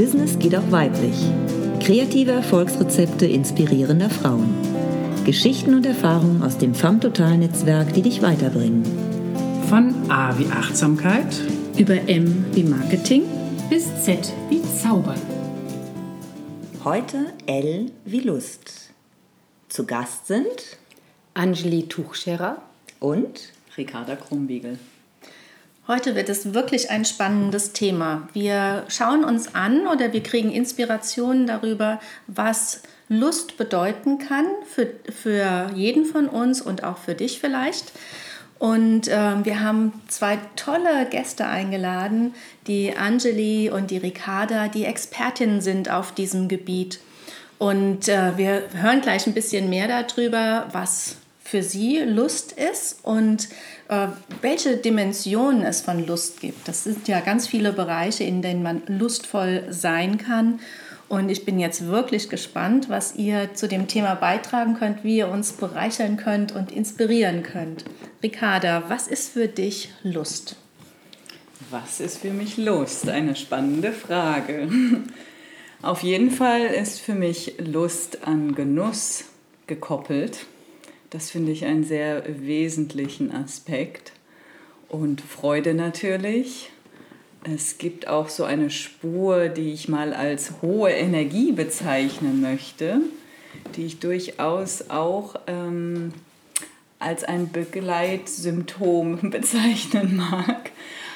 Business geht auch weiblich. Kreative Erfolgsrezepte inspirierender Frauen. Geschichten und Erfahrungen aus dem FAM Total Netzwerk, die dich weiterbringen. Von A wie Achtsamkeit über M wie Marketing bis Z wie Zaubern. Heute L wie Lust. Zu Gast sind Anjali Tuchscherer und Ricarda Krumbiegel. Heute wird es wirklich ein spannendes Thema. Wir schauen uns an oder wir kriegen Inspirationen darüber, was Lust bedeuten kann für, für jeden von uns und auch für dich vielleicht. Und äh, wir haben zwei tolle Gäste eingeladen, die Angeli und die Ricarda, die Expertinnen sind auf diesem Gebiet. Und äh, wir hören gleich ein bisschen mehr darüber, was für sie Lust ist und welche Dimensionen es von Lust gibt. Das sind ja ganz viele Bereiche, in denen man lustvoll sein kann. Und ich bin jetzt wirklich gespannt, was ihr zu dem Thema beitragen könnt, wie ihr uns bereichern könnt und inspirieren könnt. Ricarda, was ist für dich Lust? Was ist für mich Lust? Eine spannende Frage. Auf jeden Fall ist für mich Lust an Genuss gekoppelt. Das finde ich einen sehr wesentlichen Aspekt. Und Freude natürlich. Es gibt auch so eine Spur, die ich mal als hohe Energie bezeichnen möchte, die ich durchaus auch ähm, als ein Begleitsymptom bezeichnen mag.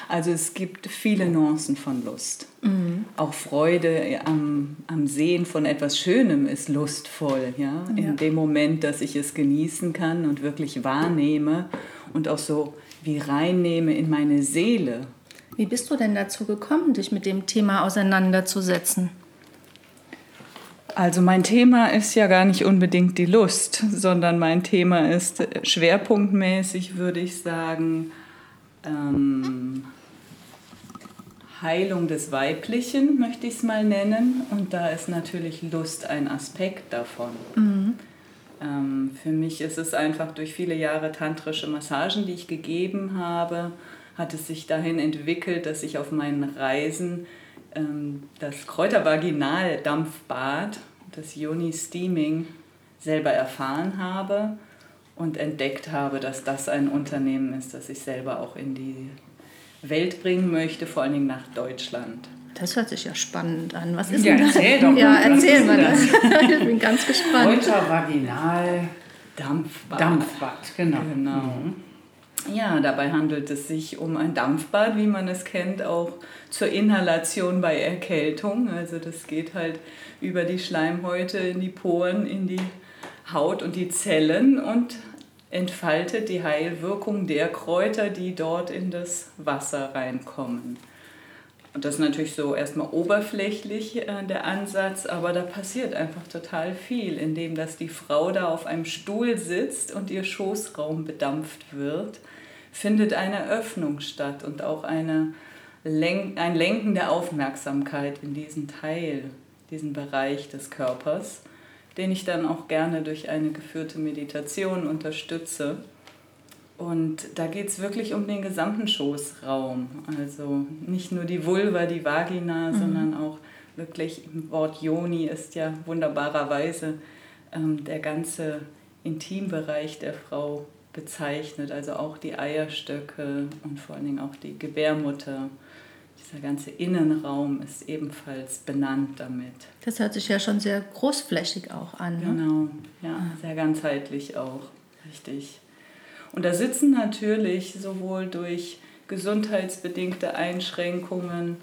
Also es gibt viele Nuancen von Lust. Mhm. Auch Freude am, am Sehen von etwas Schönem ist lustvoll. Ja? ja? In dem Moment, dass ich es genießen kann und wirklich wahrnehme und auch so wie reinnehme in meine Seele. Wie bist du denn dazu gekommen, dich mit dem Thema auseinanderzusetzen? Also mein Thema ist ja gar nicht unbedingt die Lust, sondern mein Thema ist schwerpunktmäßig, würde ich sagen, ähm, Heilung des Weiblichen, möchte ich es mal nennen. Und da ist natürlich Lust ein Aspekt davon. Mhm. Ähm, für mich ist es einfach durch viele Jahre tantrische Massagen, die ich gegeben habe, hat es sich dahin entwickelt, dass ich auf meinen Reisen ähm, das Kräutervaginal-Dampfbad, das Yoni Steaming, selber erfahren habe und entdeckt habe, dass das ein Unternehmen ist, das ich selber auch in die Welt bringen möchte, vor allen Dingen nach Deutschland. Das hört sich ja spannend an. Was ist ja, denn erzähl das? Doch ja, erzähl mal das. ich bin ganz gespannt. Vaginal Dampfbad. Dampfbad, genau. genau. Mhm. Ja, dabei handelt es sich um ein Dampfbad, wie man es kennt, auch zur Inhalation bei Erkältung. Also das geht halt über die Schleimhäute in die Poren, in die Haut und die Zellen und entfaltet die Heilwirkung der Kräuter, die dort in das Wasser reinkommen. Und das ist natürlich so erstmal oberflächlich äh, der Ansatz, aber da passiert einfach total viel, indem dass die Frau da auf einem Stuhl sitzt und ihr Schoßraum bedampft wird, findet eine Öffnung statt und auch eine Len ein Lenken der Aufmerksamkeit in diesen Teil, diesen Bereich des Körpers den ich dann auch gerne durch eine geführte Meditation unterstütze. Und da geht es wirklich um den gesamten Schoßraum. Also nicht nur die Vulva, die Vagina, mhm. sondern auch wirklich im Wort Yoni ist ja wunderbarerweise ähm, der ganze Intimbereich der Frau bezeichnet. Also auch die Eierstöcke und vor allen Dingen auch die Gebärmutter dieser ganze Innenraum ist ebenfalls benannt damit. Das hört sich ja schon sehr großflächig auch an. Ne? Genau, ja, sehr ganzheitlich auch, richtig. Und da sitzen natürlich sowohl durch gesundheitsbedingte Einschränkungen,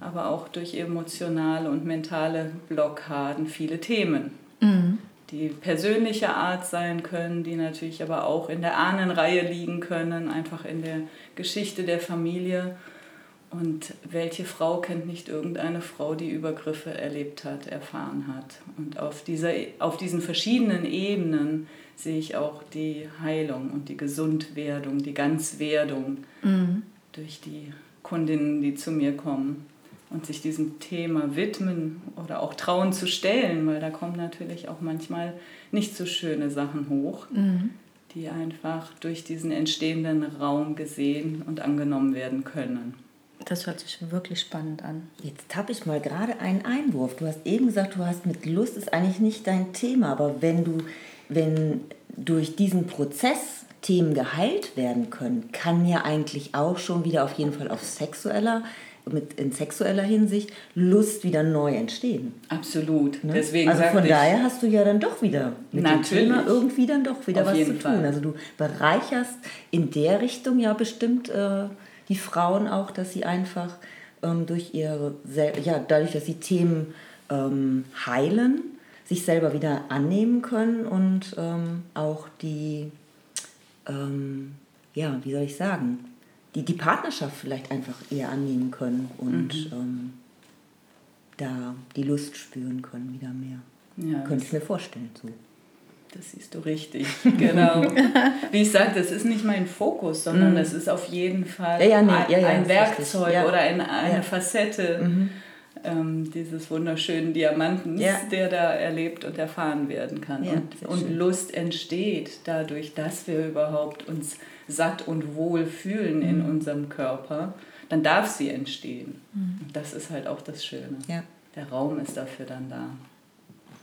aber auch durch emotionale und mentale Blockaden viele Themen, mhm. die persönlicher Art sein können, die natürlich aber auch in der Ahnenreihe liegen können, einfach in der Geschichte der Familie und welche Frau kennt nicht irgendeine Frau, die Übergriffe erlebt hat, erfahren hat? Und auf, dieser, auf diesen verschiedenen Ebenen sehe ich auch die Heilung und die Gesundwerdung, die Ganzwerdung mhm. durch die Kundinnen, die zu mir kommen und sich diesem Thema widmen oder auch trauen zu stellen, weil da kommen natürlich auch manchmal nicht so schöne Sachen hoch, mhm. die einfach durch diesen entstehenden Raum gesehen und angenommen werden können Das hört sich wirklich spannend an. Jetzt habe ich mal gerade einen Einwurf. Du hast eben gesagt, du hast mit Lust ist eigentlich nicht dein Thema, aber wenn du, wenn durch diesen Prozess Themen geheilt werden können, kann ja eigentlich auch schon wieder auf jeden Fall auf sexueller mit in sexueller Hinsicht Lust wieder neu entstehen. Absolut. Ne? Deswegen also von daher hast du ja dann doch wieder mit dem Natürlich. Thema irgendwie dann doch wieder Auf was zu tun. Fall. Also du bereicherst in der Richtung ja bestimmt äh, die Frauen auch, dass sie einfach ähm, durch ihre, ja, dadurch, dass sie Themen ähm, heilen, sich selber wieder annehmen können und ähm, auch die, ähm, ja, wie soll ich sagen, die, die Partnerschaft vielleicht einfach eher annehmen können und ähm, da die Lust spüren können wieder mehr. Ja, Könnte ich mir vorstellen. So. Das siehst du richtig, genau. Wie ich sagte, das ist nicht mein Fokus, sondern das ist auf jeden Fall Ja, ja, nee, ein, ja, ja, ein Werkzeug oder ein, eine Ja. Facette ähm, dieses wunderschönen Diamantens, Ja. der da erlebt und erfahren werden kann. Ja, und und. Lust entsteht dadurch, dass wir überhaupt uns satt und wohl fühlen in Mhm. unserem Körper, dann darf sie entstehen. Und das ist halt auch das Schöne. Ja. Der Raum ist dafür dann da.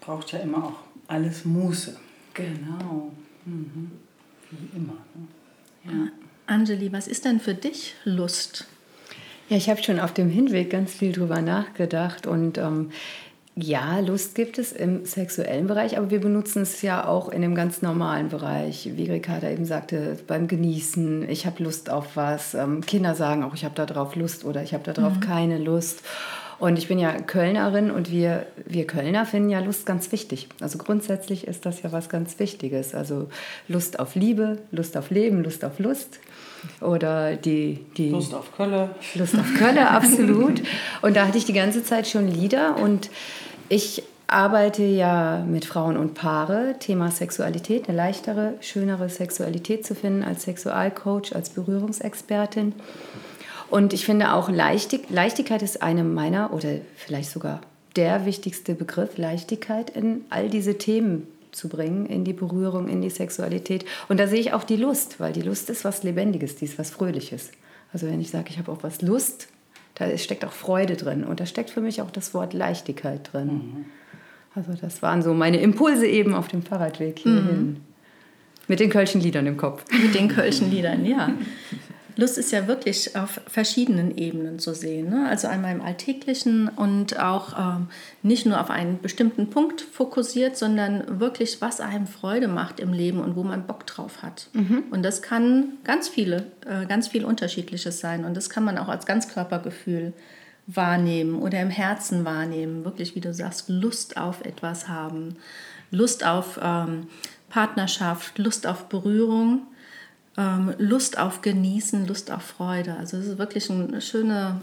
Braucht ja immer auch alles Muße. Genau. Wie immer. Ne? Ja. Angeli, was ist denn für dich Lust? Ja, ich habe schon auf dem Hinweg ganz viel drüber nachgedacht und ähm, ja, Lust gibt es im sexuellen Bereich, aber wir benutzen es ja auch in dem ganz normalen Bereich. Wie Ricarda eben sagte, beim Genießen, ich habe Lust auf was. Ähm, Kinder sagen auch, ich habe darauf Lust oder ich habe darauf keine Lust. Und ich bin ja Kölnerin und wir, wir Kölner finden ja Lust ganz wichtig. Also grundsätzlich ist das ja was ganz Wichtiges. Also Lust auf Liebe, Lust auf Leben, Lust auf Lust. Oder die, die Lust auf Kölle. Lust auf Kölle, absolut. Und da hatte ich die ganze Zeit schon Lieder und ich arbeite ja mit Frauen und Paare, Thema Sexualität, eine leichtere, schönere Sexualität zu finden als Sexualcoach, als Berührungsexpertin. Und ich finde auch Leichtig Leichtigkeit ist eine meiner oder vielleicht sogar der wichtigste Begriff, Leichtigkeit in all diese Themen zu bringen, in die Berührung, in die Sexualität. Und da sehe ich auch die Lust, weil die Lust ist was Lebendiges, die ist was Fröhliches. Also wenn ich sage, ich habe auch was Lust, da steckt auch Freude drin und da steckt für mich auch das Wort Leichtigkeit drin. Also das waren so meine Impulse eben auf dem Fahrradweg hierhin. Mit den Kölschen Liedern im Kopf. Mit den Kölschen Liedern, ja. Lust ist ja wirklich auf verschiedenen Ebenen zu sehen. Ne? Also einmal im Alltäglichen und auch ähm, nicht nur auf einen bestimmten Punkt fokussiert, sondern wirklich, was einem Freude macht im Leben und wo man Bock drauf hat. Und das kann ganz viele, äh, ganz viel Unterschiedliches sein. Und das kann man auch als Ganzkörpergefühl wahrnehmen oder im Herzen wahrnehmen. Wirklich, wie du sagst, Lust auf etwas haben, Lust auf ähm, Partnerschaft, Lust auf Berührung Lust auf Genießen, Lust auf Freude. Also es ist wirklich ein schöne,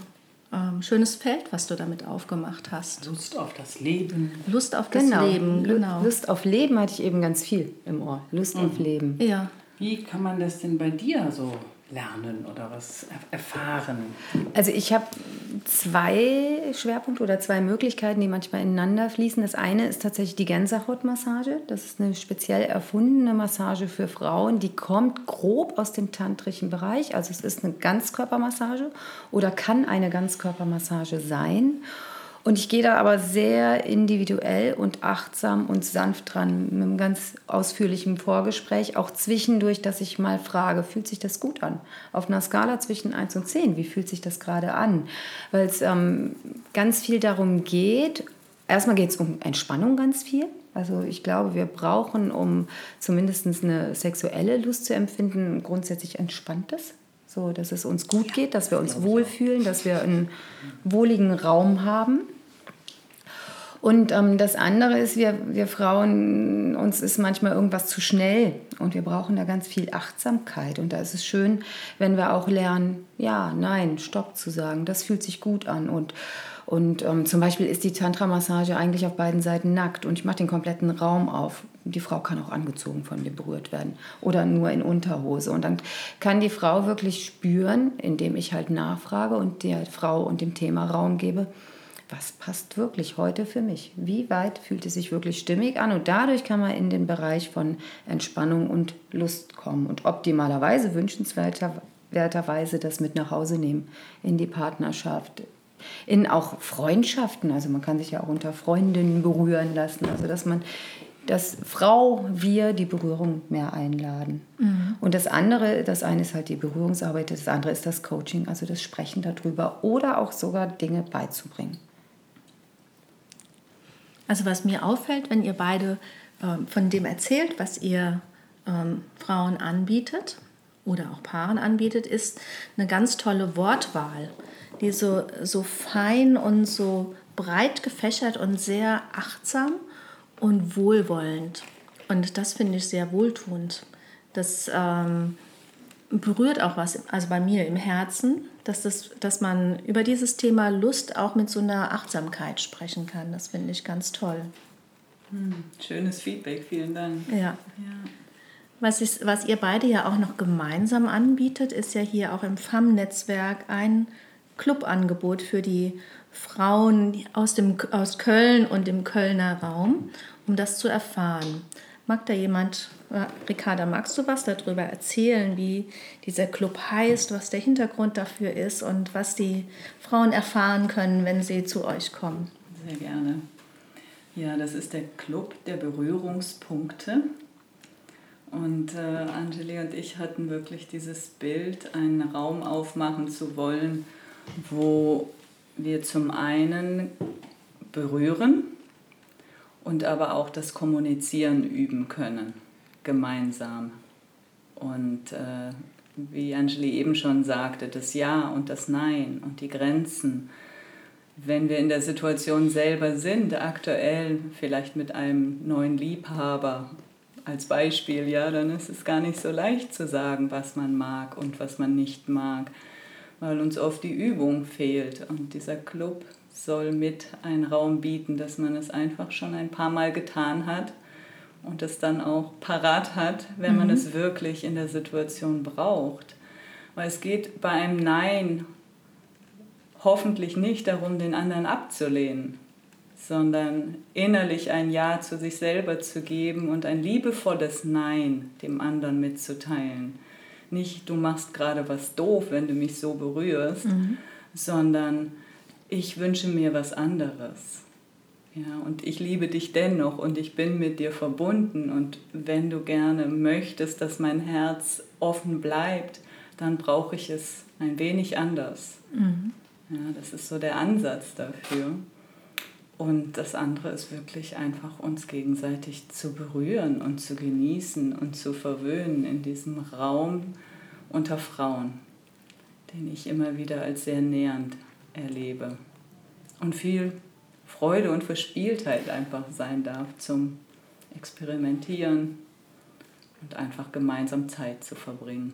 ähm, schönes Feld, was du damit aufgemacht hast. Lust auf das Leben. Lust auf das Genau. Leben, genau. Lust auf Leben hatte ich eben ganz viel im Ohr. Lust auf Leben. Ja. Wie kann man das denn bei dir so lernen oder was er- erfahren? Also ich habe zwei Schwerpunkte oder zwei Möglichkeiten, die manchmal ineinander fließen. Das eine ist tatsächlich die Gänsehautmassage. Das ist eine speziell erfundene Massage für Frauen. Die kommt grob aus dem tantrischen Bereich. Also es ist eine Ganzkörpermassage oder kann eine Ganzkörpermassage sein. Und ich gehe da aber sehr individuell und achtsam und sanft dran, mit einem ganz ausführlichen Vorgespräch, auch zwischendurch, dass ich mal frage, fühlt sich das gut an? Auf einer Skala zwischen 1 und 10, wie fühlt sich das gerade an? Weil es ähm, ganz viel darum geht, erstmal geht es um Entspannung ganz viel. Also ich glaube, wir brauchen, um zumindest eine sexuelle Lust zu empfinden, grundsätzlich entspanntes. So, dass es uns gut geht, dass wir uns wohlfühlen, dass wir einen wohligen Raum haben. Und ähm, das andere ist, wir, wir Frauen, uns ist manchmal irgendwas zu schnell und wir brauchen da ganz viel Achtsamkeit. Und da ist es schön, wenn wir auch lernen, ja, nein, Stopp zu sagen. Das fühlt sich gut an. Und, und ähm, zum Beispiel ist die Tantra-Massage eigentlich auf beiden Seiten nackt und ich mache den kompletten Raum auf. Die Frau kann auch angezogen von mir berührt werden oder nur in Unterhose. Und dann kann die Frau wirklich spüren, indem ich halt nachfrage und der Frau und dem Thema Raum gebe, was passt wirklich heute für mich? Wie weit fühlt es sich wirklich stimmig an? Und dadurch kann man in den Bereich von Entspannung und Lust kommen. Und optimalerweise, wünschenswerter, dankenswerterweise das mit nach Hause nehmen in die Partnerschaft. In auch Freundschaften, also man kann sich ja auch unter Freundinnen berühren lassen, also dass man dass Frau, wir die Berührung mehr einladen. Mhm. Und das andere, das eine ist halt die Berührungsarbeit, das andere ist das Coaching, also das Sprechen darüber oder auch sogar Dinge beizubringen. Also was mir auffällt, wenn ihr beide ähm, von dem erzählt, was ihr ähm, Frauen anbietet oder auch Paaren anbietet, ist eine ganz tolle Wortwahl, die so, so fein und so breit gefächert und sehr achtsam und wohlwollend. Und das finde ich sehr wohltuend. Das ähm, berührt auch was, also bei mir im Herzen, dass, das, dass man über dieses Thema Lust auch mit so einer Achtsamkeit sprechen kann. Das finde ich ganz toll. Hm, schönes Feedback, vielen Dank. Ja. ja. Was, ist, was ihr beide ja auch noch gemeinsam anbietet, ist ja hier auch im FAM-Netzwerk ein Clubangebot für die Frauen aus, dem, aus Köln und dem Kölner Raum, um das zu erfahren. Mag da jemand, äh, Ricarda, magst du was darüber erzählen, wie dieser Club heißt, was der Hintergrund dafür ist und was die Frauen erfahren können, wenn sie zu euch kommen? Sehr gerne. Ja, das ist der Club der Berührungspunkte. Und äh, Angelie und ich hatten wirklich dieses Bild, einen Raum aufmachen zu wollen, wo wir zum einen berühren und aber auch das Kommunizieren üben können, gemeinsam. Und äh, wie Angeli eben schon sagte, das Ja und das Nein und die Grenzen. Wenn wir in der Situation selber sind, aktuell vielleicht mit einem neuen Liebhaber als Beispiel, ja, dann ist es gar nicht so leicht zu sagen, was man mag und was man nicht mag, weil uns oft die Übung fehlt. Und dieser Club soll mit einen Raum bieten, dass man es einfach schon ein paar Mal getan hat und es dann auch parat hat, wenn mhm. man es wirklich in der Situation braucht. Weil es geht bei einem Nein hoffentlich nicht darum, den anderen abzulehnen, sondern innerlich ein Ja zu sich selber zu geben und ein liebevolles Nein dem anderen mitzuteilen. Nicht, du machst gerade was doof, wenn du mich so berührst, mhm. sondern ich wünsche mir was anderes. Ja, und ich liebe dich dennoch und ich bin mit dir verbunden. Und wenn du gerne möchtest, dass mein Herz offen bleibt, dann brauche ich es ein wenig anders. Mhm. Ja, das ist so der Ansatz dafür. Und das andere ist wirklich einfach uns gegenseitig zu berühren und zu genießen und zu verwöhnen in diesem Raum unter Frauen, den ich immer wieder als sehr nähernd erlebe. Und viel Freude und Verspieltheit einfach sein darf zum Experimentieren und einfach gemeinsam Zeit zu verbringen.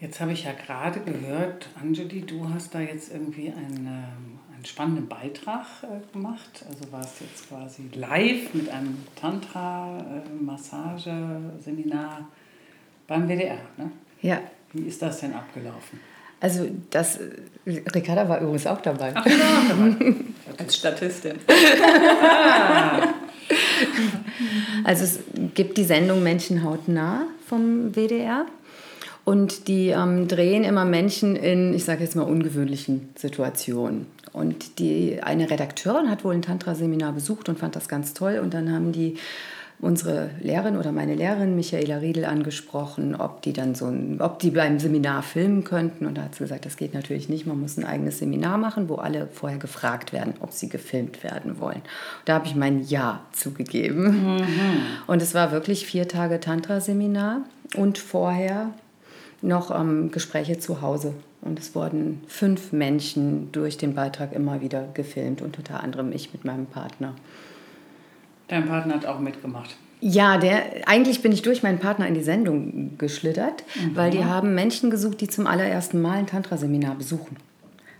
Jetzt habe ich ja gerade gehört, Anjali, du hast da jetzt irgendwie einen, ähm, einen spannenden Beitrag äh, gemacht. Also warst jetzt quasi live mit einem Tantra-Massage-Seminar beim WDR. Ne? Ja. Wie ist das denn abgelaufen? Also das, Ricarda war übrigens auch dabei. Ach, ja, Als Statistin. also es gibt die Sendung Menschen hautnah vom WDR. Und die ähm, drehen immer Menschen in, ich sage jetzt mal, ungewöhnlichen Situationen. Und die, eine Redakteurin hat wohl ein Tantra-Seminar besucht und fand das ganz toll. Und dann haben die unsere Lehrerin oder meine Lehrerin Michaela Riedel angesprochen, ob die dann so ein, ob die beim Seminar filmen könnten. Und da hat sie gesagt, das geht natürlich nicht. Man muss ein eigenes Seminar machen, wo alle vorher gefragt werden, ob sie gefilmt werden wollen. Da habe ich mein Ja zugegeben. Mhm. Und es war wirklich vier Tage Tantra-Seminar und vorher noch ähm, Gespräche zu Hause. Und es wurden fünf Menschen durch den Beitrag immer wieder gefilmt und unter anderem ich mit meinem Partner. Dein Partner hat auch mitgemacht. Ja, der, eigentlich bin ich durch meinen Partner in die Sendung geschlittert, mhm. weil die haben Menschen gesucht, die zum allerersten Mal ein Tantra-Seminar besuchen.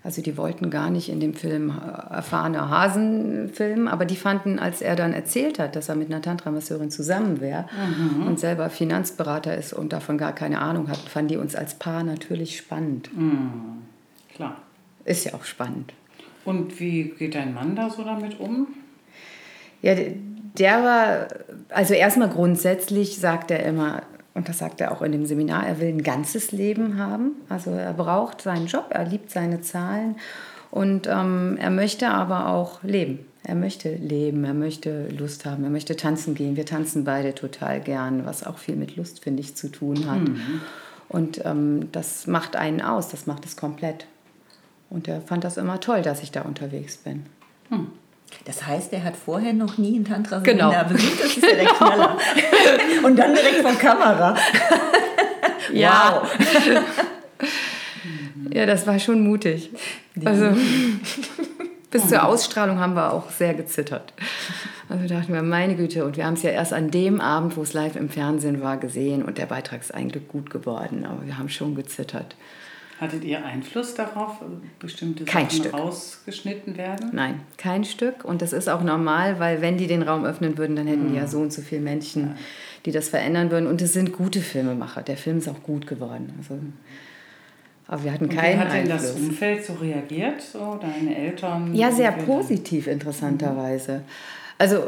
Also die wollten gar nicht in dem Film äh, erfahrene Hasen filmen, aber die fanden, als er dann erzählt hat, dass er mit einer Tantra-Masseurin zusammen wäre mhm. und selber Finanzberater ist und davon gar keine Ahnung hat, fanden die uns als Paar natürlich spannend. Mhm. Klar. Ist ja auch spannend. Und wie geht dein Mann da so damit um? Ja, der war, also erstmal grundsätzlich sagt er immer, und das sagt er auch in dem Seminar, er will ein ganzes Leben haben. Also er braucht seinen Job, er liebt seine Zahlen und ähm, er möchte aber auch leben. Er möchte leben, er möchte Lust haben, er möchte tanzen gehen. Wir tanzen beide total gern, was auch viel mit Lust, finde ich, zu tun hat. Mhm. Und ähm, das macht einen aus, das macht es komplett. Und er fand das immer toll, dass ich da unterwegs bin. Hm. Das heißt, er hat vorher noch nie ein Tantra-Seminar genau. besucht. Das ist ja der Knaller. Und dann direkt vor Kamera. Ja. Wow. ja, das war schon mutig. Also, bis zur Ausstrahlung haben wir auch sehr gezittert. Also dachten wir, meine Güte, und wir haben es ja erst an dem Abend, wo es live im Fernsehen war, gesehen und der Beitrag ist eigentlich gut geworden, aber wir haben schon gezittert. Hattet ihr Einfluss darauf, bestimmte kein Sachen Stück. rausgeschnitten werden? Nein, kein Stück. Und das ist auch normal, weil wenn die den Raum öffnen würden, dann hätten mhm. die ja so und so viele Menschen, die das verändern würden. Und es sind gute Filmemacher. Der Film ist auch gut geworden. Also, aber wir hatten und keinen wie hat denn das Umfeld so reagiert, so deine Eltern? Ja, sehr positiv, interessanterweise. Mhm. Also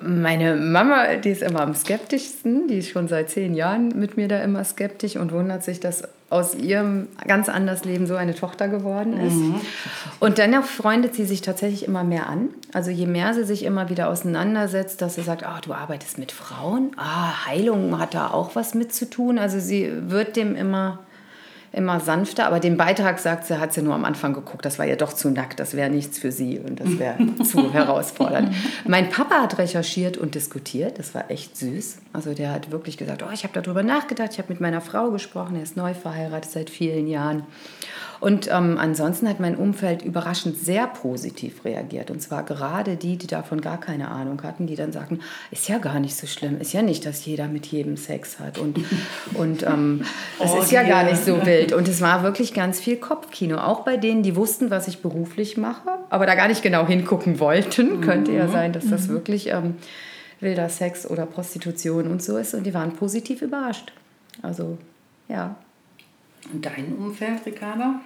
meine Mama, die ist immer am skeptischsten, die ist schon seit zehn Jahren mit mir da immer skeptisch und wundert sich, dass aus ihrem ganz anders Leben so eine Tochter geworden ist. Mhm. Und dennoch freundet sie sich tatsächlich immer mehr an. Also je mehr sie sich immer wieder auseinandersetzt, dass sie sagt, ah, du arbeitest mit Frauen, ah, Heilung hat da auch was mit zu tun. Also sie wird dem immer immer sanfter. Aber den Beitrag, sagt sie, hat sie nur am Anfang geguckt. Das war ja doch zu nackt. Das wäre nichts für sie und das wäre zu herausfordernd. Mein Papa hat recherchiert und diskutiert. Das war echt süß. Also der hat wirklich gesagt, oh, ich habe darüber nachgedacht. Ich habe mit meiner Frau gesprochen. Er ist neu verheiratet seit vielen Jahren. Und ähm, ansonsten hat mein Umfeld überraschend sehr positiv reagiert. Und zwar gerade die, die davon gar keine Ahnung hatten, die dann sagten, ist ja gar nicht so schlimm, ist ja nicht, dass jeder mit jedem Sex hat. Und, und ähm, es oh, ist ja gar nicht so wild. Und es war wirklich ganz viel Kopfkino. Auch bei denen, die wussten, was ich beruflich mache, aber da gar nicht genau hingucken wollten. Mhm. Könnte ja sein, dass das mhm. wirklich ähm, wilder Sex oder Prostitution und so ist. Und die waren positiv überrascht. Also, ja. Und dein Umfeld, Ricarda?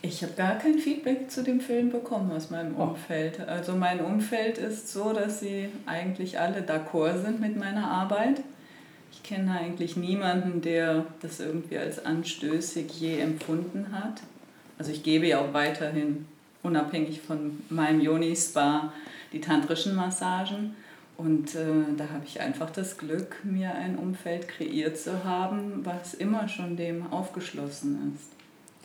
Ich habe gar kein Feedback zu dem Film bekommen aus meinem oh. Umfeld. Also mein Umfeld ist so, dass sie eigentlich alle d'accord sind mit meiner Arbeit. Ich kenne eigentlich niemanden, der das irgendwie als anstößig je empfunden hat. Also ich gebe ja auch weiterhin, unabhängig von meinem Yoni-Spa, die tantrischen Massagen. Und äh, da habe ich einfach das Glück, mir ein Umfeld kreiert zu haben, was immer schon dem aufgeschlossen ist.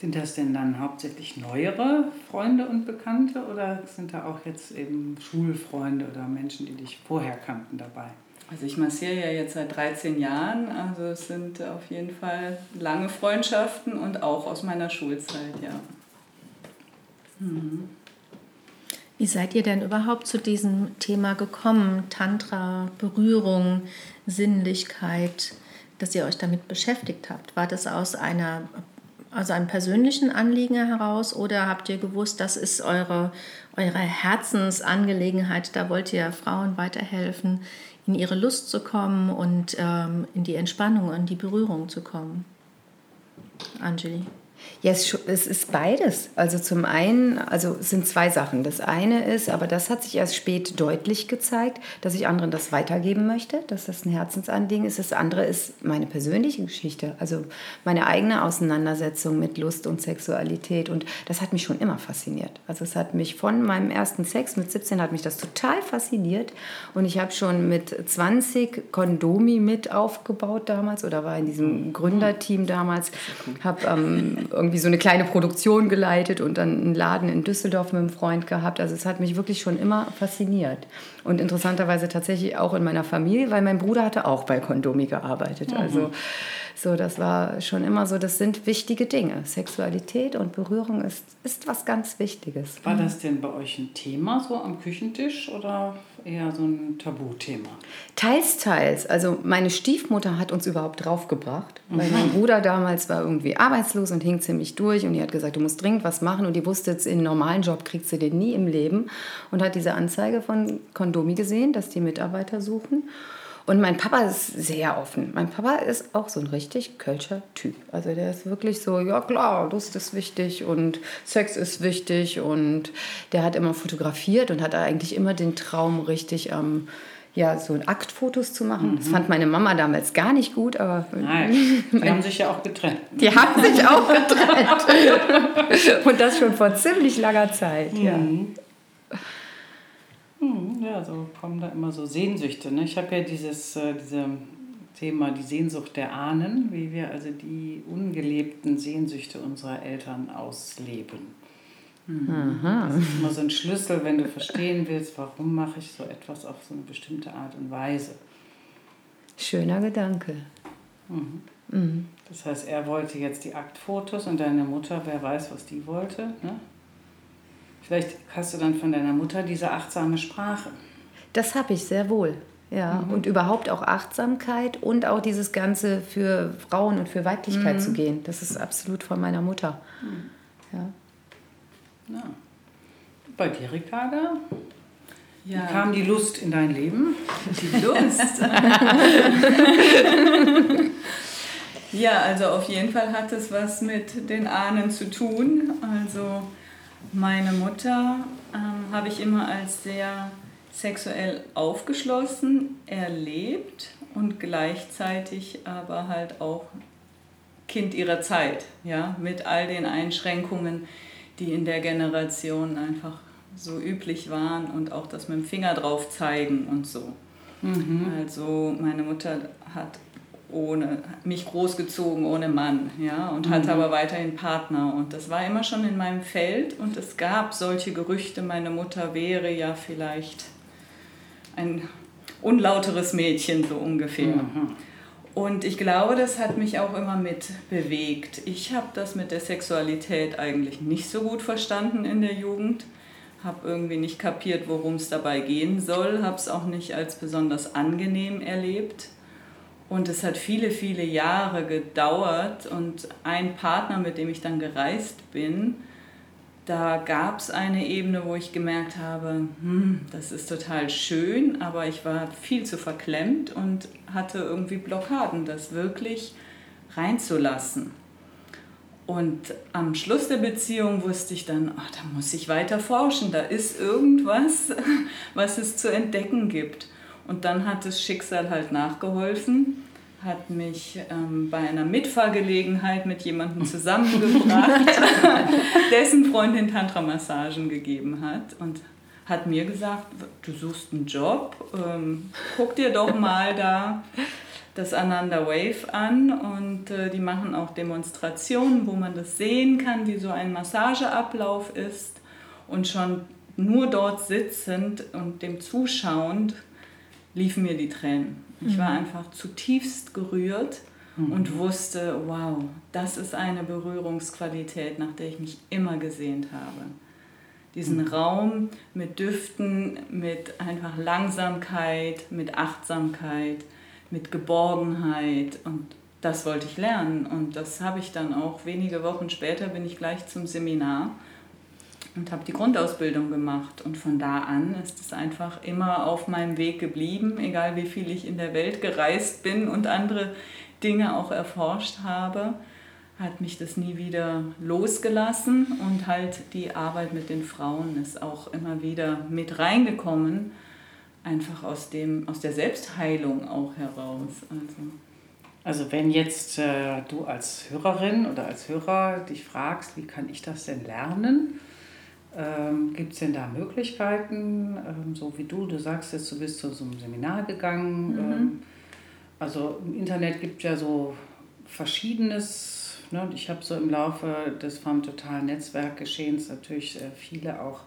Sind das denn dann hauptsächlich neuere Freunde und Bekannte oder sind da auch jetzt eben Schulfreunde oder Menschen, die dich vorher kannten dabei? Also ich massiere ja jetzt seit 13 Jahren, also es sind auf jeden Fall lange Freundschaften und auch aus meiner Schulzeit, ja. Mhm. Wie seid ihr denn überhaupt zu diesem Thema gekommen? Tantra, Berührung, Sinnlichkeit, dass ihr euch damit beschäftigt habt? War das aus einer also einem persönlichen Anliegen heraus oder habt ihr gewusst, das ist eure, eure Herzensangelegenheit, da wollt ihr Frauen weiterhelfen, in ihre Lust zu kommen und ähm, in die Entspannung und die Berührung zu kommen? Angeli. Ja, es, ist beides. Also zum einen, also es sind zwei Sachen. Das eine ist, aber das hat sich erst spät deutlich gezeigt, dass ich anderen das weitergeben möchte, dass das ein Herzensanliegen ist. Das andere ist meine persönliche Geschichte, also meine eigene Auseinandersetzung mit Lust und Sexualität. Und das hat mich schon immer fasziniert. Also es hat mich von meinem ersten Sex mit 17 hat mich das total fasziniert. Und ich habe schon mit 20 Kondomi mit aufgebaut damals oder war in diesem Gründerteam damals. Habe ähm, irgendwie so eine kleine Produktion geleitet und dann einen Laden in Düsseldorf mit einem Freund gehabt. Also es hat mich wirklich schon immer fasziniert. Und interessanterweise tatsächlich auch in meiner Familie, weil mein Bruder hatte auch bei Kondomi gearbeitet. Mhm. Also so, das war schon immer so, das sind wichtige Dinge. Sexualität und Berührung ist, ist was ganz Wichtiges. War das denn bei euch ein Thema so am Küchentisch oder eher so ein Tabuthema? Teils, teils. Also meine Stiefmutter hat uns überhaupt draufgebracht, weil mein mhm. Bruder damals war irgendwie arbeitslos und hing ziemlich durch und die hat gesagt, du musst dringend was machen und die wusste jetzt, in einen normalen Job kriegst du den nie im Leben und hat diese Anzeige von Kondomi gesehen, dass die Mitarbeiter suchen und mein Papa ist sehr offen. Mein Papa ist auch so ein richtig kölscher Typ. Also der ist wirklich so, ja klar, Lust ist wichtig und Sex ist wichtig. Und der hat immer fotografiert und hat eigentlich immer den Traum richtig ähm, ja, so Aktfotos zu machen. Das fand meine Mama damals gar nicht gut, aber. Nein, die haben sich ja auch getrennt. Die haben sich auch getrennt. Und das schon vor ziemlich langer Zeit, ja. Ja, so kommen da immer so Sehnsüchte. Ne? Ich habe ja dieses äh, diese Thema, die Sehnsucht der Ahnen, wie wir also die ungelebten Sehnsüchte unserer Eltern ausleben. Das ist immer so ein Schlüssel, wenn du verstehen willst, warum mache ich so etwas auf so eine bestimmte Art und Weise. Schöner Gedanke. Das heißt, er wollte jetzt die Aktfotos und deine Mutter, wer weiß, was die wollte. Ne? Vielleicht hast du dann von deiner Mutter diese achtsame Sprache. Das habe ich sehr wohl. Ja, und überhaupt auch Achtsamkeit und auch dieses Ganze für Frauen und für Weiblichkeit zu gehen. Das ist absolut von meiner Mutter. Ja. Ja. Bei dir, Ricarda? Ja, Wie kam die Lust in dein Leben? die Lust. ja, also auf jeden Fall hat es was mit den Ahnen zu tun. Also meine Mutter ähm, habe ich immer als sehr sexuell aufgeschlossen erlebt und gleichzeitig aber halt auch Kind ihrer Zeit, ja, mit all den Einschränkungen, die in der Generation einfach so üblich waren und auch das mit dem Finger drauf zeigen und so. Also meine Mutter hat ohne mich großgezogen ohne Mann, ja, und hatte aber weiterhin Partner und das war immer schon in meinem Feld und es gab solche Gerüchte, meine Mutter wäre ja vielleicht ein unlauteres Mädchen so ungefähr. Und ich glaube, das hat mich auch immer mit bewegt. Ich habe das mit der Sexualität eigentlich nicht so gut verstanden in der Jugend. Habe irgendwie nicht kapiert, worum es dabei gehen soll. Habe es auch nicht als besonders angenehm erlebt. Und es hat viele, viele Jahre gedauert. Und ein Partner, mit dem ich dann gereist bin, da gab es eine Ebene, wo ich gemerkt habe, hm, das ist total schön, aber ich war viel zu verklemmt und hatte irgendwie Blockaden, das wirklich reinzulassen. Und am Schluss der Beziehung wusste ich dann, ach, da muss ich weiter forschen, da ist irgendwas, was es zu entdecken gibt. Und dann hat das Schicksal halt nachgeholfen, hat mich ähm, bei einer Mitfahrgelegenheit mit jemandem zusammengebracht, dessen Freundin Tantra-Massagen gegeben hat und hat mir gesagt, du suchst einen Job, ähm, guck dir doch mal da das Ananda Wave an und äh, die machen auch Demonstrationen, wo man das sehen kann, wie so ein Massageablauf ist und schon nur dort sitzend und dem zuschauend liefen mir die Tränen. Ich war einfach zutiefst gerührt und wusste, wow, das ist eine Berührungsqualität, nach der ich mich immer gesehnt habe. Diesen Raum mit Düften, mit einfach Langsamkeit, mit Achtsamkeit, mit Geborgenheit und das wollte ich lernen. Und das habe ich dann auch wenige Wochen später bin ich gleich zum Seminar und habe die Grundausbildung gemacht. Und von da an ist es einfach immer auf meinem Weg geblieben, egal wie viel ich in der Welt gereist bin und andere Dinge auch erforscht habe, hat mich das nie wieder losgelassen und halt die Arbeit mit den Frauen ist auch immer wieder mit reingekommen, einfach aus, dem, aus der Selbstheilung auch heraus. Also. Also wenn jetzt äh, du als Hörerin oder als Hörer dich fragst, wie kann ich das denn lernen? Ähm, Gibt es denn da Möglichkeiten, ähm, so wie du, du sagst jetzt, du bist zu so einem Seminar gegangen. Ähm, also im Internet gibt ja so verschiedenes. Ne? Ich habe so im Laufe des vom totalen Netzwerkgeschehens natürlich äh, viele auch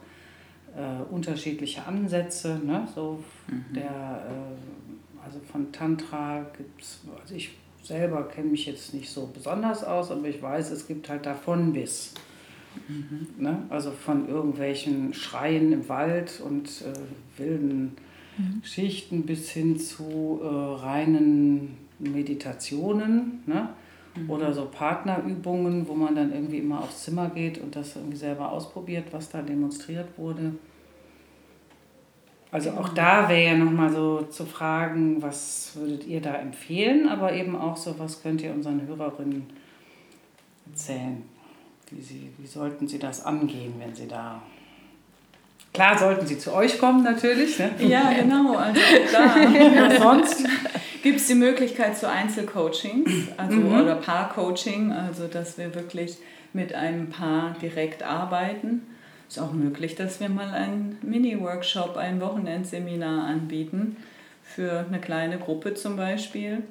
äh, unterschiedliche Ansätze. Ne? So der, äh, also von Tantra gibt es, also ich selber kenne mich jetzt nicht so besonders aus, aber ich weiß, es gibt halt davon bis. Ne? Also von irgendwelchen Schreien im Wald und äh, wilden Schichten bis hin zu äh, reinen Meditationen ne? oder so Partnerübungen, wo man dann irgendwie immer aufs Zimmer geht und das irgendwie selber ausprobiert, was da demonstriert wurde. Also auch da wäre ja nochmal so zu fragen, was würdet ihr da empfehlen, aber eben auch so, was könnt ihr unseren Hörerinnen erzählen? Wie, sie, wie sollten sie das angehen, wenn sie da Klar sollten sie zu euch kommen natürlich. Ne? Ja, genau. Also da. sonst gibt es die Möglichkeit zu Einzelcoachings also, mhm. oder Paarcoaching, also dass wir wirklich mit einem Paar direkt arbeiten. Ist auch möglich, dass wir mal einen Mini-Workshop, ein Wochenendseminar anbieten für eine kleine Gruppe zum Beispiel.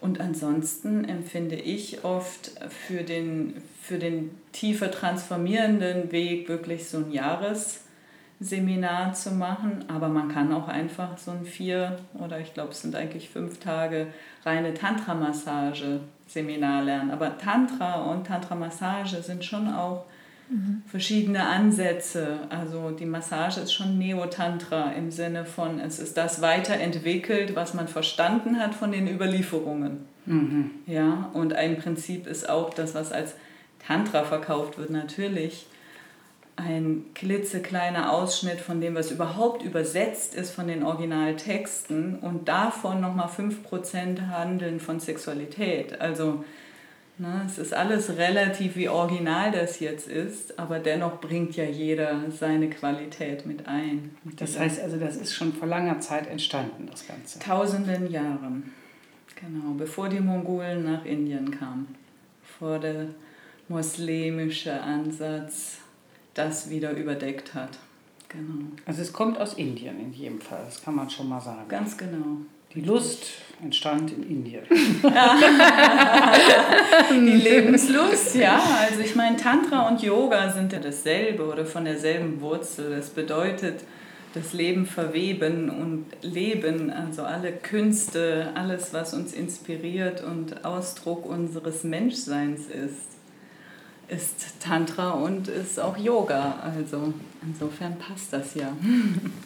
Und ansonsten empfinde ich oft für den, für den tiefer transformierenden Weg wirklich so ein Jahresseminar zu machen. Aber man kann auch einfach so ein vier oder ich glaube es sind eigentlich fünf Tage reine Tantra-Massage-Seminar lernen. Aber Tantra und Tantra-Massage sind schon auch mhm. verschiedene Ansätze. Also die Massage ist schon Neo-Tantra im Sinne von, es ist das weiterentwickelt, was man verstanden hat von den Überlieferungen. Mhm. Ja, und ein Prinzip ist auch das, was als Tantra verkauft wird, natürlich ein klitzekleiner Ausschnitt von dem, was überhaupt übersetzt ist von den Originaltexten und davon nochmal 5% handeln von Sexualität. Also Ne, es ist alles relativ wie original das jetzt ist, aber dennoch bringt ja jeder seine Qualität mit ein. Das heißt also, das ist schon vor langer Zeit entstanden, das Ganze. Tausenden Jahren, genau, bevor die Mongolen nach Indien kamen, bevor der muslimische Ansatz das wieder überdeckt hat. Genau. Also es kommt aus Indien in jedem Fall, das kann man schon mal sagen. Ganz genau. Die Lust entstand in Indien. die Lebenslust, ja. Also ich meine, Tantra und Yoga sind ja dasselbe oder von derselben Wurzel. Das bedeutet das Leben verweben und leben, also alle Künste, alles, was uns inspiriert und Ausdruck unseres Menschseins ist, ist Tantra und ist auch Yoga. Also insofern passt das ja.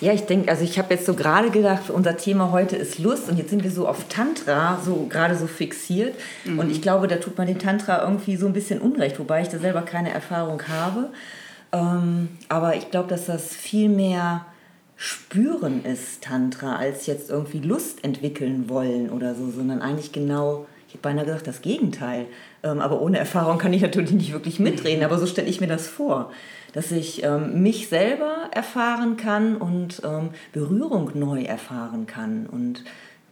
Ja, ich denke, also ich habe jetzt so gerade gedacht, unser Thema heute ist Lust und jetzt sind wir so auf Tantra so gerade so fixiert mhm. und ich glaube, da tut man den Tantra irgendwie so ein bisschen unrecht, wobei ich da selber keine Erfahrung habe. Ähm, aber ich glaube, dass das viel mehr Spüren ist, Tantra, als jetzt irgendwie Lust entwickeln wollen oder so, sondern eigentlich genau, ich hätte beinahe gesagt, das Gegenteil. Ähm, aber ohne Erfahrung kann ich natürlich nicht wirklich mitreden, aber so stelle ich mir das vor dass ich ähm, mich selber erfahren kann und ähm, Berührung neu erfahren kann. Und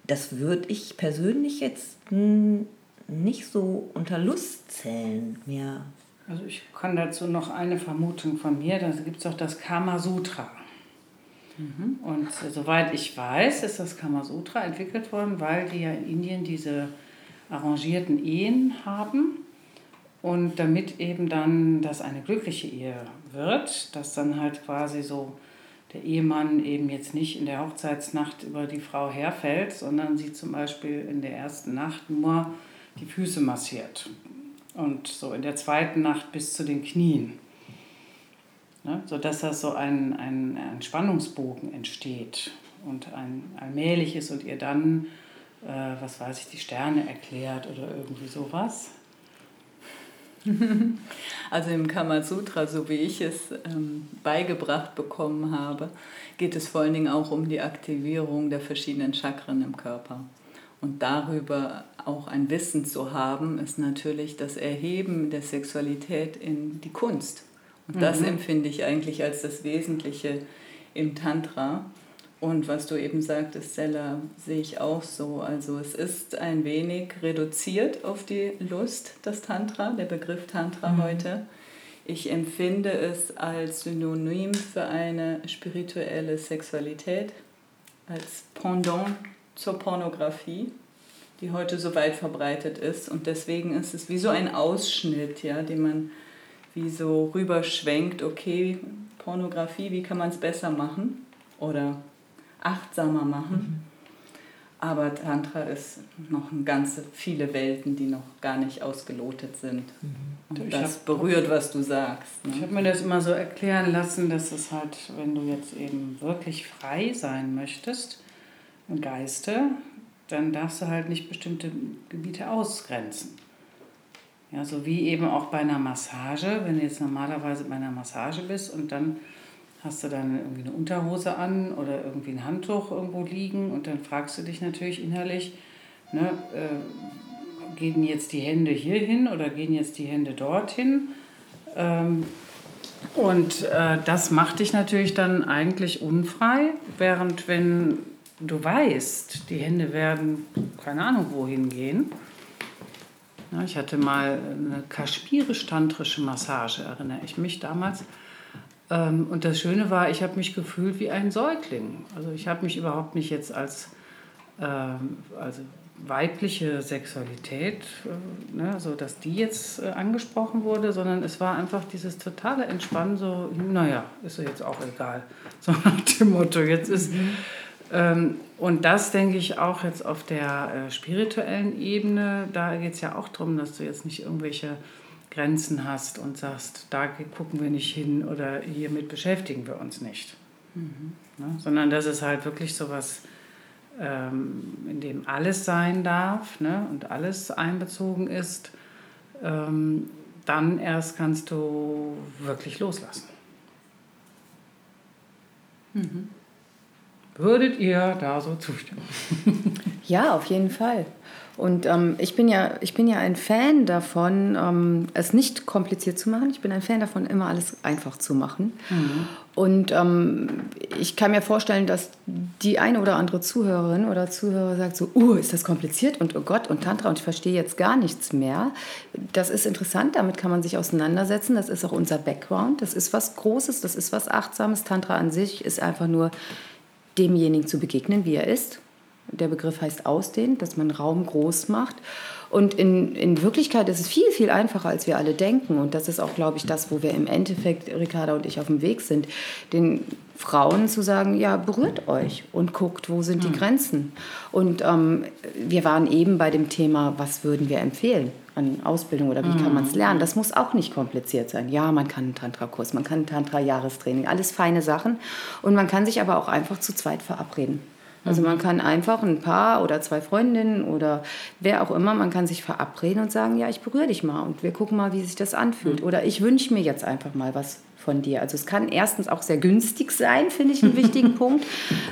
das würde ich persönlich jetzt nicht so unter Lust zählen. Mehr. Also ich kann dazu noch eine Vermutung von mir. Da gibt es auch das Kama Sutra. Mhm. Und äh, soweit ich weiß, ist das Kama Sutra entwickelt worden, weil die ja in Indien diese arrangierten Ehen haben. Und damit eben dann das eine glückliche Ehe wird, dass dann halt quasi so der Ehemann eben jetzt nicht in der Hochzeitsnacht über die Frau herfällt, sondern sie zum Beispiel in der ersten Nacht nur die Füße massiert und so in der zweiten Nacht bis zu den Knien. Ne? Sodass das so ein, ein, ein Spannungsbogen entsteht und ein allmähliches und ihr dann, äh, was weiß ich, die Sterne erklärt oder irgendwie sowas. Also im Kamasutra, so wie ich es ähm, beigebracht bekommen habe, geht es vor allen Dingen auch um die Aktivierung der verschiedenen Chakren im Körper. Und darüber auch ein Wissen zu haben, ist natürlich das Erheben der Sexualität in die Kunst. Und das mhm. empfinde ich eigentlich als das Wesentliche im Tantra. Und was du eben sagtest, Stella, sehe ich auch so. Also es ist ein wenig reduziert auf die Lust, das Tantra, der Begriff Tantra mhm. heute. Ich empfinde es als Synonym für eine spirituelle Sexualität, als Pendant zur Pornografie, die heute so weit verbreitet ist. Und deswegen ist es wie so ein Ausschnitt, ja, den man wie so rüberschwenkt, okay, Pornografie, wie kann man es besser machen? Oder achtsamer machen. Mhm. Aber Tantra ist noch eine ganze viele Welten, die noch gar nicht ausgelotet sind. Mhm. Und ich das berührt, was du sagst. Ne? Ich habe mir das immer so erklären lassen, dass es halt, wenn du jetzt eben wirklich frei sein möchtest im Geiste, dann darfst du halt nicht bestimmte Gebiete ausgrenzen. Ja, so wie eben auch bei einer Massage, wenn du jetzt normalerweise bei einer Massage bist und dann hast du dann irgendwie eine Unterhose an oder irgendwie ein Handtuch irgendwo liegen und dann fragst du dich natürlich innerlich, ne, äh, gehen jetzt die Hände hier hin oder gehen jetzt die Hände dorthin? Ähm, Und äh, das macht dich natürlich dann eigentlich unfrei, während wenn du weißt, die Hände werden keine Ahnung wohin gehen. Ja, ich hatte mal eine kaschmirisch-tantrische Massage, erinnere ich mich damals. Ähm, und das Schöne war, ich habe mich gefühlt wie ein Säugling. Also ich habe mich überhaupt nicht jetzt als ähm, also weibliche Sexualität, äh, ne, so dass die jetzt äh, angesprochen wurde, sondern es war einfach dieses totale Entspannen, so, naja, ist jetzt auch egal. So nach dem Motto, jetzt ist. Mhm. Ähm, und das denke ich auch jetzt auf der äh, spirituellen Ebene, da geht es ja auch darum, dass du jetzt nicht irgendwelche Grenzen hast und sagst, da gucken wir nicht hin oder hiermit beschäftigen wir uns nicht. Mhm. Ne, sondern das ist halt wirklich so was ähm, in dem alles sein darf ne, und alles einbezogen ist, ähm, dann erst kannst du wirklich loslassen. Mhm. Würdet ihr da so zustimmen? ja, auf jeden Fall. Und ähm, ich, bin ja, ich bin ja ein Fan davon, ähm, es nicht kompliziert zu machen. Ich bin ein Fan davon, immer alles einfach zu machen. Mhm. Und ähm, ich kann mir vorstellen, dass die eine oder andere Zuhörerin oder Zuhörer sagt so, uh, ist das kompliziert und oh Gott und Tantra und ich verstehe jetzt gar nichts mehr. Das ist interessant, damit kann man sich auseinandersetzen. Das ist auch unser Background. Das ist was Großes, das ist was Achtsames. Tantra an sich ist einfach nur demjenigen zu begegnen, wie er ist der Begriff heißt ausdehnen, dass man Raum groß macht. Und in, in Wirklichkeit ist es viel, viel einfacher, als wir alle denken. Und das ist auch, glaube ich, das, wo wir im Endeffekt, Ricarda und ich, auf dem Weg sind, den Frauen zu sagen, ja, berührt euch und guckt, wo sind die hm. Grenzen. Und ähm, wir waren eben bei dem Thema, was würden wir empfehlen an Ausbildung oder wie kann hm. man es lernen. Das muss auch nicht kompliziert sein. Ja, man kann einen Tantra-Kurs, man kann ein Tantra-Jahrestraining, alles feine Sachen. Und man kann sich aber auch einfach zu zweit verabreden. Also man kann einfach ein Paar oder zwei Freundinnen oder wer auch immer, man kann sich verabreden und sagen, ja, ich berühre dich mal und wir gucken mal, wie sich das anfühlt. Oder ich wünsche mir jetzt einfach mal was von dir. Also es kann erstens auch sehr günstig sein, finde ich einen wichtigen Punkt,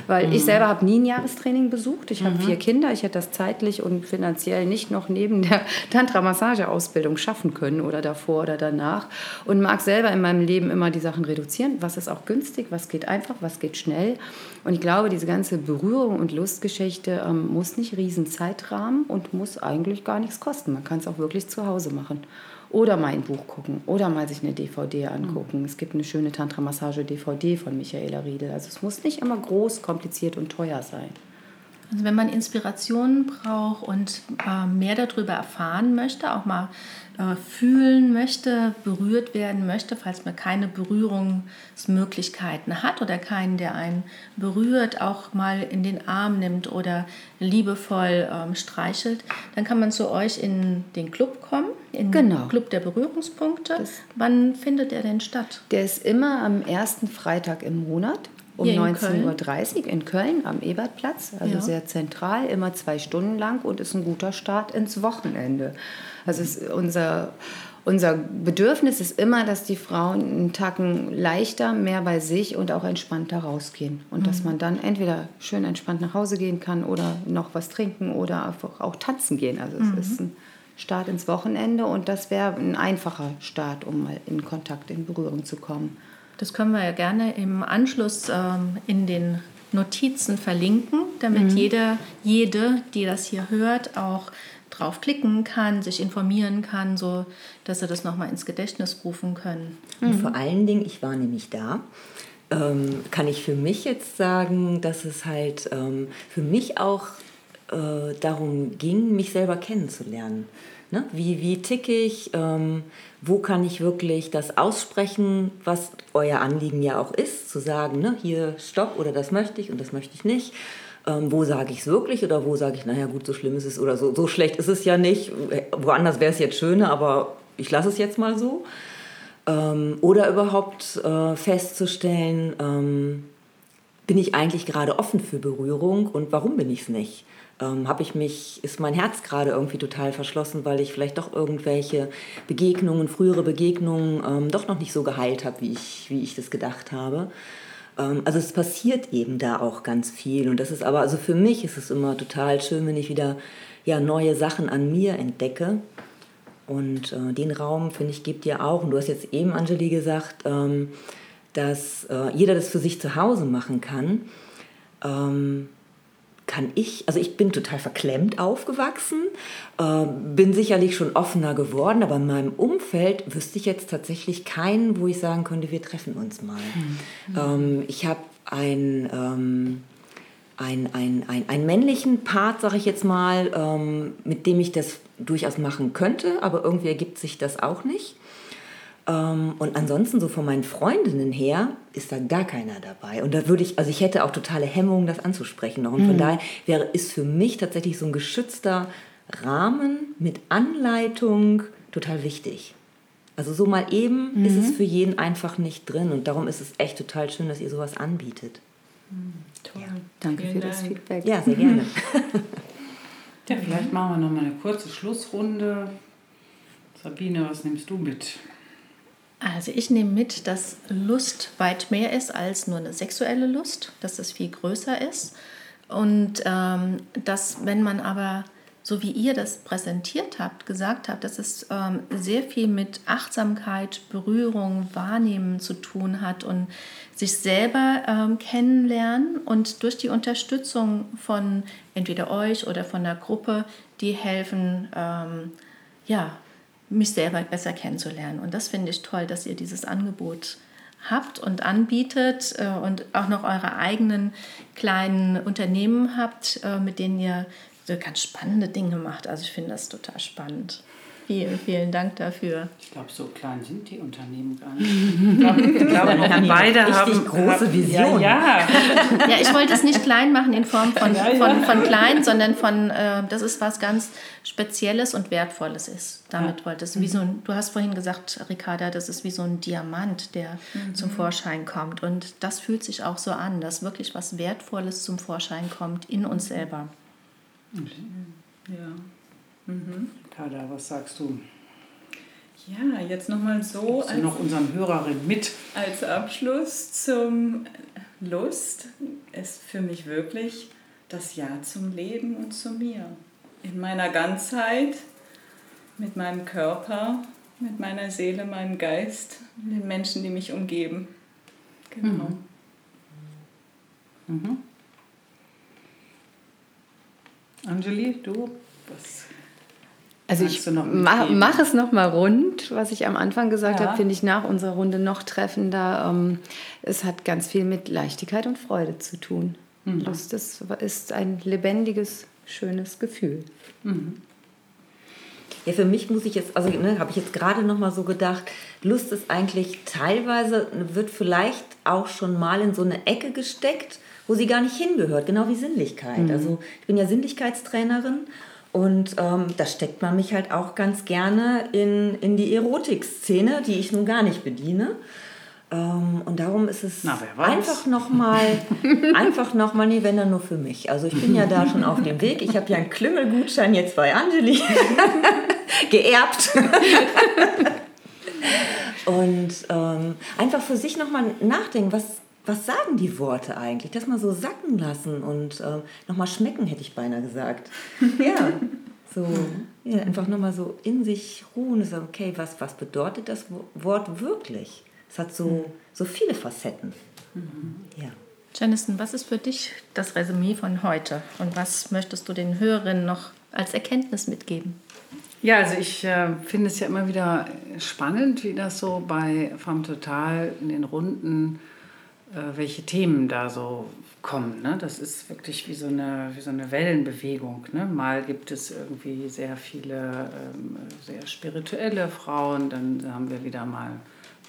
weil ich mhm. selber habe nie ein Jahrestraining besucht. Ich habe mhm. vier Kinder. Ich hätte das zeitlich und finanziell nicht noch neben der Tantra-Massage-Ausbildung schaffen können oder davor oder danach und mag selber in meinem Leben immer die Sachen reduzieren. Was ist auch günstig, was geht einfach, was geht schnell. Und ich glaube, diese ganze Berührung und Lustgeschichte ähm, muss nicht riesen Zeitrahmen und muss eigentlich gar nichts kosten. Man kann es auch wirklich zu Hause machen. Oder mal ein Buch gucken oder mal sich eine DVD angucken. Mhm. Es gibt eine schöne Tantra-Massage-DVD von Michaela Riedel. Also es muss nicht immer groß, kompliziert und teuer sein. Also wenn man Inspirationen braucht und äh, mehr darüber erfahren möchte, auch mal äh, fühlen möchte, berührt werden möchte, falls man keine Berührungsmöglichkeiten hat oder keinen, der einen berührt, auch mal in den Arm nimmt oder liebevoll ähm, streichelt, dann kann man zu euch in den Club kommen, in genau. Club der Berührungspunkte. Das Wann findet er denn statt? Der ist immer am ersten Freitag im Monat um 19.30 Uhr in Köln am Ebertplatz, also ja. sehr zentral, immer zwei Stunden lang und ist ein guter Start ins Wochenende. Also unser, unser Bedürfnis ist immer, dass die Frauen einen Tacken leichter, mehr bei sich und auch entspannter rausgehen. Und mhm. dass man dann entweder schön entspannt nach Hause gehen kann oder noch was trinken oder einfach auch tanzen gehen. Also es mhm. ist ein Start ins Wochenende und das wäre ein einfacher Start, um mal in Kontakt, in Berührung zu kommen. Das können wir ja gerne im Anschluss ähm, in den Notizen verlinken, damit mhm. jeder, jede, die das hier hört, auch draufklicken kann, sich informieren kann, so dass sie das nochmal ins Gedächtnis rufen können. Und mhm. vor allen Dingen, ich war nämlich da, ähm, kann ich für mich jetzt sagen, dass es halt ähm, für mich auch äh, darum ging, mich selber kennenzulernen. Ne? Wie, wie tick ich? Ähm, wo kann ich wirklich das aussprechen, was euer Anliegen ja auch ist, zu sagen, ne, hier stopp oder das möchte ich und das möchte ich nicht. Ähm, wo sage ich es wirklich oder wo sage ich, naja gut, so schlimm ist es oder so, so schlecht ist es ja nicht. Woanders wäre es jetzt schöner, aber ich lasse es jetzt mal so. Ähm, oder überhaupt äh, festzustellen, ähm, bin ich eigentlich gerade offen für Berührung und warum bin ich es nicht? Ähm, habe ich mich, ist mein Herz gerade irgendwie total verschlossen, weil ich vielleicht doch irgendwelche Begegnungen, frühere Begegnungen ähm, doch noch nicht so geheilt habe, wie ich, wie ich das gedacht habe. Ähm, also es passiert eben da auch ganz viel und das ist aber, also für mich ist es immer total schön, wenn ich wieder ja, neue Sachen an mir entdecke. Und äh, den Raum, finde ich, gibt ihr auch. Und du hast jetzt eben, Angelie, gesagt, ähm, dass äh, jeder das für sich zu Hause machen kann. Ähm, kann ich, also ich bin total verklemmt aufgewachsen, äh, bin sicherlich schon offener geworden, aber in meinem Umfeld wüsste ich jetzt tatsächlich keinen, wo ich sagen könnte, wir treffen uns mal. Mhm. Ähm, ich habe ein ähm, ein, ein, ein, einen männlichen Part, sage ich jetzt mal, ähm, mit dem ich das durchaus machen könnte, aber irgendwie ergibt sich das auch nicht. Ähm, und ansonsten so von meinen Freundinnen her ist da gar keiner dabei. Und da würde ich, also ich hätte auch totale Hemmungen, das anzusprechen noch. Und mhm. von daher wäre, ist für mich tatsächlich so ein geschützter Rahmen mit Anleitung total wichtig. Also so mal eben mhm. ist es für jeden einfach nicht drin. Und darum ist es echt total schön, dass ihr sowas anbietet. Mhm. Toll. Ja. Danke Vielen für Dank. das Feedback. Ja, sehr gerne. ja, vielleicht machen wir noch mal eine kurze Schlussrunde. Sabine, was nimmst du mit? Also ich nehme mit, dass Lust weit mehr ist als nur eine sexuelle Lust, dass es viel größer ist. Und ähm, dass wenn man aber so wie ihr das präsentiert habt, gesagt habt, dass es ähm, sehr viel mit Achtsamkeit, Berührung, Wahrnehmen zu tun hat und sich selber ähm, kennenlernen und durch die Unterstützung von entweder euch oder von der Gruppe, die helfen, ähm, ja, mich selber besser kennenzulernen. Und das finde ich toll, dass ihr dieses Angebot habt und anbietet äh, und auch noch eure eigenen kleinen Unternehmen habt, äh, mit denen ihr so ganz spannende Dinge macht. Also ich finde das total spannend. Vielen, vielen Dank dafür. Ich glaube, so klein sind die Unternehmen gar nicht. Ich glaube, wir beide haben große Vision. Ja, ja. ja, ich wollte es nicht klein machen in Form von, ja, ja. von, von klein, sondern von, äh, dass es was ganz Spezielles und Wertvolles ist. Damit ja. wollte es, wie so ein, du hast vorhin gesagt, Ricarda, das ist wie so ein Diamant, der mhm. zum Vorschein kommt. Und das fühlt sich auch so an, dass wirklich was Wertvolles zum Vorschein kommt in uns selber. Ja. Mhm. Kada, was sagst du? Ja, jetzt nochmal so. Als, noch unseren Hörerinnen mit. Als Abschluss zum Lust ist für mich wirklich das Ja zum Leben und zu mir. In meiner Ganzheit, mit meinem Körper, mit meiner Seele, meinem Geist, den Menschen, die mich umgeben. Genau. Mhm. Mhm. Anjali, du? Was also ich mache mach es nochmal rund, was ich am Anfang gesagt ja. habe, finde ich nach unserer Runde noch treffender. Ähm, es hat ganz viel mit Leichtigkeit und Freude zu tun. Mhm. Lust ist, ist ein lebendiges, schönes Gefühl. Mhm. Ja, für mich muss ich jetzt, also ne, habe ich jetzt gerade noch mal so gedacht, Lust ist eigentlich teilweise, wird vielleicht auch schon mal in so eine Ecke gesteckt, wo sie gar nicht hingehört, genau wie Sinnlichkeit. Mhm. Also ich bin ja Sinnlichkeitstrainerin und ähm, da steckt man mich halt auch ganz gerne in, in die Erotikszene, die ich nun gar nicht bediene. Ähm, und darum ist es Na, einfach nochmal, einfach nochmal, nee, wenn dann nur für mich. Also ich bin ja da schon auf dem Weg. Ich habe ja einen Klüngelgutschein jetzt bei Angeli geerbt. und ähm, einfach für sich nochmal nachdenken, was, was sagen die Worte eigentlich? Das mal so sacken lassen und äh, nochmal schmecken, hätte ich beinahe gesagt. Ja, so ja, einfach nochmal so in sich ruhen und sagen, okay, was, was bedeutet das Wort wirklich? Es hat so, so viele Facetten. Mhm. Ja. Janison, was ist für dich das Resümee von heute und was möchtest du den Hörerinnen noch als Erkenntnis mitgeben? Ja, also ich äh, finde es ja immer wieder spannend, wie das so bei Farm Total in den Runden äh, welche Themen da so kommen. Ne? Das ist wirklich wie so eine, wie so eine Wellenbewegung. Ne? Mal gibt es irgendwie sehr viele ähm, sehr spirituelle Frauen, dann haben wir wieder mal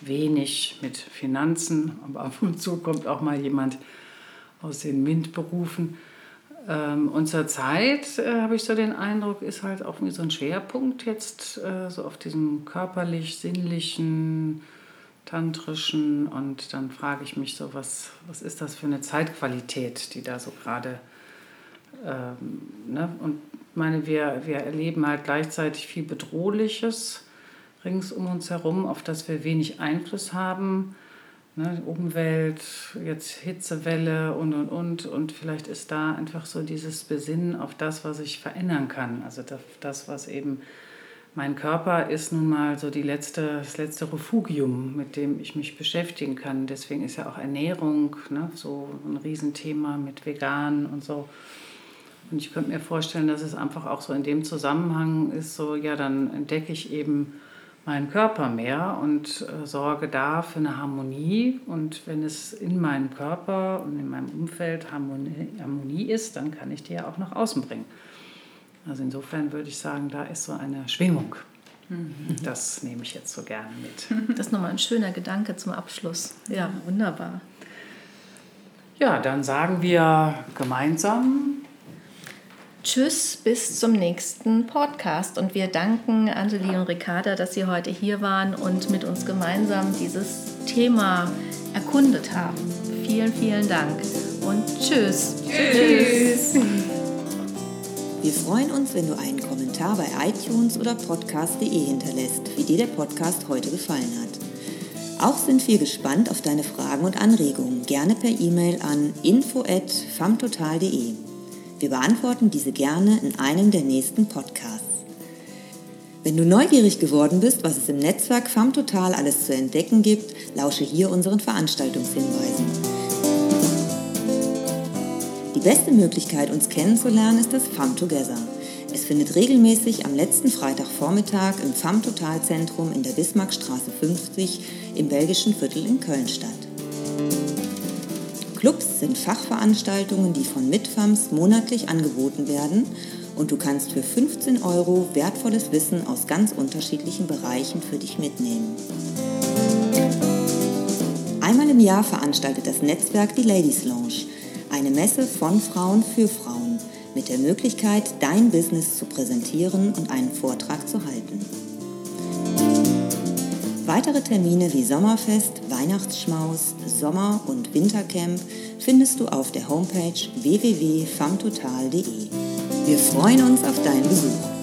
wenig mit Finanzen, aber ab und zu kommt auch mal jemand aus den MINT-Berufen. Ähm, und zur Zeit äh, habe ich so den Eindruck, ist halt auch wie so ein Schwerpunkt jetzt äh, so auf diesem körperlich-sinnlichen, tantrischen und dann frage ich mich so, was, was ist das für eine Zeitqualität, die da so gerade, ähm, ne? und meine, wir, wir erleben halt gleichzeitig viel Bedrohliches rings um uns herum, auf das wir wenig Einfluss haben. Ne? Umwelt, jetzt Hitzewelle und und und. Und vielleicht ist da einfach so dieses Besinnen auf das, was ich verändern kann. Also das, was eben mein Körper ist nun mal so die letzte, das letzte Refugium, mit dem ich mich beschäftigen kann. Deswegen ist ja auch Ernährung ne, so ein Riesenthema mit Vegan und so. Und ich könnte mir vorstellen, dass es einfach auch so in dem Zusammenhang ist, so ja, dann entdecke ich eben meinen Körper mehr und äh, sorge da für eine Harmonie. Und wenn es in meinem Körper und in meinem Umfeld Harmonie, Harmonie ist, dann kann ich die ja auch nach außen bringen. Also insofern würde ich sagen, da ist so eine Schwingung. Mhm. Das nehme ich jetzt so gerne mit. Das ist nochmal ein schöner Gedanke zum Abschluss. Ja, wunderbar. Ja, dann sagen wir gemeinsam Tschüss, bis zum nächsten Podcast. Und wir danken Angelie und Ricarda, dass Sie heute hier waren und mit uns gemeinsam dieses Thema erkundet haben. Vielen, vielen Dank und tschüss. Tschüss. tschüss. Wir freuen uns, wenn du einen Kommentar bei iTunes oder podcast.de hinterlässt, wie dir der Podcast heute gefallen hat. Auch sind wir gespannt auf deine Fragen und Anregungen, gerne per E-Mail an info@famtotal.de. Wir beantworten diese gerne in einem der nächsten Podcasts. Wenn du neugierig geworden bist, was es im Netzwerk FAMTotal alles zu entdecken gibt, lausche hier unseren Veranstaltungshinweisen beste Möglichkeit, uns kennenzulernen, ist das FAM Together. Es findet regelmäßig am letzten Freitagvormittag im FAM Totalzentrum in der Bismarckstraße 50 im belgischen Viertel in Köln statt. Clubs sind Fachveranstaltungen, die von Mitfams monatlich angeboten werden und du kannst für 15 Euro wertvolles Wissen aus ganz unterschiedlichen Bereichen für dich mitnehmen. Einmal im Jahr veranstaltet das Netzwerk die Ladies Lounge eine Messe von Frauen für Frauen mit der Möglichkeit, dein Business zu präsentieren und einen Vortrag zu halten. Weitere Termine wie Sommerfest, Weihnachtsschmaus, Sommer- und Wintercamp findest du auf der Homepage www.famtotal.de. Wir freuen uns auf deinen Besuch.